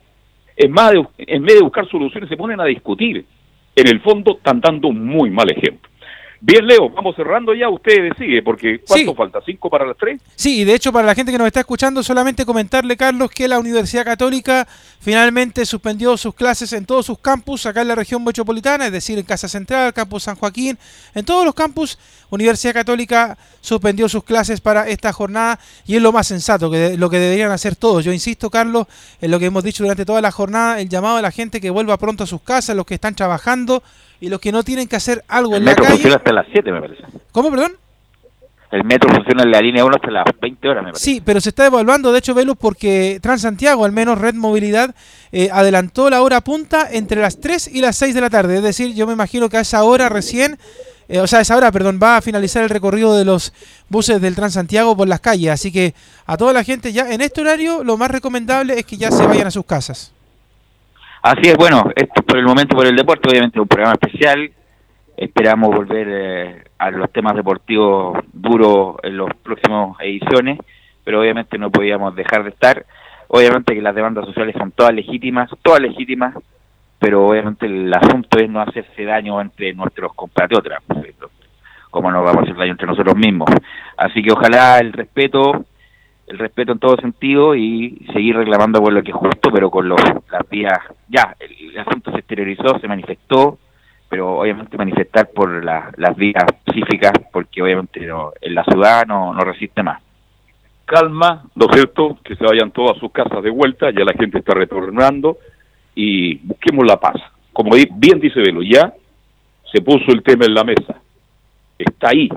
en, más de- en vez de buscar soluciones, se ponen a discutir. En el fondo, están dando un muy mal ejemplo. Bien, Leo, vamos cerrando ya, usted decide, porque ¿cuánto Sí. falta? ¿Cinco para las tres? Sí, y de hecho para la gente que nos está escuchando, solamente comentarle, Carlos, que la Universidad Católica finalmente suspendió sus clases en todos sus campus acá en la región metropolitana, es decir, en Casa Central, Campus San Joaquín, en todos los campus, Universidad Católica suspendió sus clases para esta jornada y es lo más sensato, que de- lo que deberían hacer todos. Yo insisto, Carlos, en lo que hemos dicho durante toda la jornada, el llamado a la gente que vuelva pronto a sus casas, los que están trabajando y los que no tienen que hacer algo El en la metro calle. funciona hasta las 7, me parece. ¿Cómo, perdón? el metro funciona en la línea 1 hasta las 20 horas, me parece. Sí, pero se está evaluando, de hecho, Velus, porque Transantiago, al menos Red Movilidad, eh, adelantó la hora punta entre las 3 y las 6 de la tarde. Es decir, yo me imagino que a esa hora recién, eh, o sea, a esa hora, perdón, va a finalizar el recorrido de los buses del Transantiago por las calles. Así que a toda la gente ya en este horario, lo más recomendable es que ya se vayan a sus casas. Así es, bueno, esto por el momento por el deporte, obviamente un programa especial. Esperamos volver eh, a los temas deportivos duros en las próximas ediciones, pero obviamente no podíamos dejar de estar. Obviamente que las demandas sociales son todas legítimas, todas legítimas, pero obviamente el asunto es no hacerse daño entre nuestros compatriotas, como no vamos a hacer daño entre nosotros mismos. Así que ojalá el respeto, el respeto en todo sentido y seguir reclamando por lo que es justo, pero con los, las vías, ya, el, el asunto se exteriorizó, se manifestó, pero obviamente manifestar por la, las vías pacíficas, porque obviamente no, en la ciudad no, no resiste más. Calma, ¿no es cierto? Que se vayan todas a sus casas de vuelta, ya la gente está retornando y busquemos la paz. Como bien dice Velo, ya se puso el tema en la mesa, está ahí.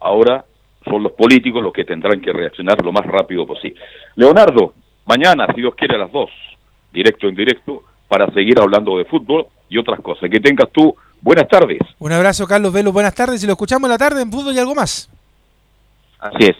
Ahora son los políticos los que tendrán que reaccionar lo más rápido posible. Leonardo, mañana, si Dios quiere, a las dos, directo en directo, para seguir hablando de fútbol y otras cosas. Que tengas tú buenas tardes. Un abrazo, Carlos Velus, buenas tardes. Y lo escuchamos en la tarde en fútbol y algo más. Así es.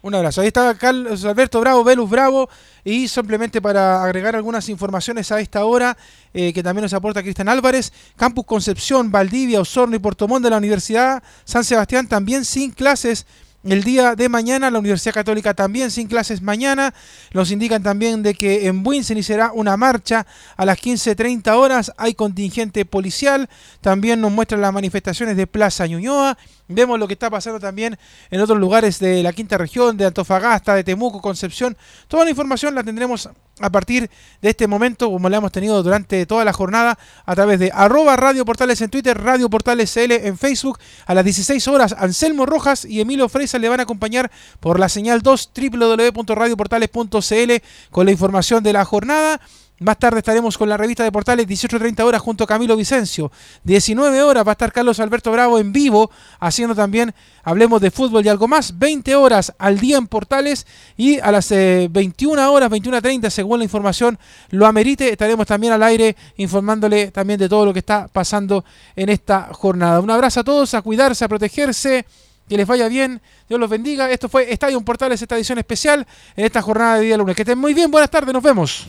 Un abrazo. Ahí está Carlos Alberto Bravo, Velus Bravo. Y simplemente para agregar algunas informaciones a esta hora, eh, que también nos aporta Cristian Álvarez, Campus Concepción, Valdivia, Osorno y Portomón de la Universidad San Sebastián también sin clases. El día de mañana, la Universidad Católica también sin clases mañana. Nos indican también de que en Buin se iniciará una marcha a las 15.30 horas. Hay contingente policial. También nos muestran las manifestaciones de Plaza Ñuñoa. Vemos lo que está pasando también en otros lugares de la quinta región, de Antofagasta, de Temuco, Concepción. Toda la información la tendremos a partir de este momento, como la hemos tenido durante toda la jornada, a través de arroba Radio Portales en Twitter, Radio Portales CL en Facebook. A las 16 horas, Anselmo Rojas y Emilio Freisa le van a acompañar por la señal 2 www.radioportales.cl con la información de la jornada. Más tarde estaremos con la revista de Portales, 18.30 horas junto a Camilo Vicencio. 19 horas va a estar Carlos Alberto Bravo en vivo, haciendo también, hablemos de fútbol y algo más. 20 horas al día en Portales y a las eh, 21 horas, 21.30, según la información lo amerite, estaremos también al aire informándole también de todo lo que está pasando en esta jornada. Un abrazo a todos, a cuidarse, a protegerse. Que les vaya bien, Dios los bendiga. Esto fue Estadio Portales, esta edición especial en esta jornada de día lunes. Que estén muy bien, buenas tardes, nos vemos.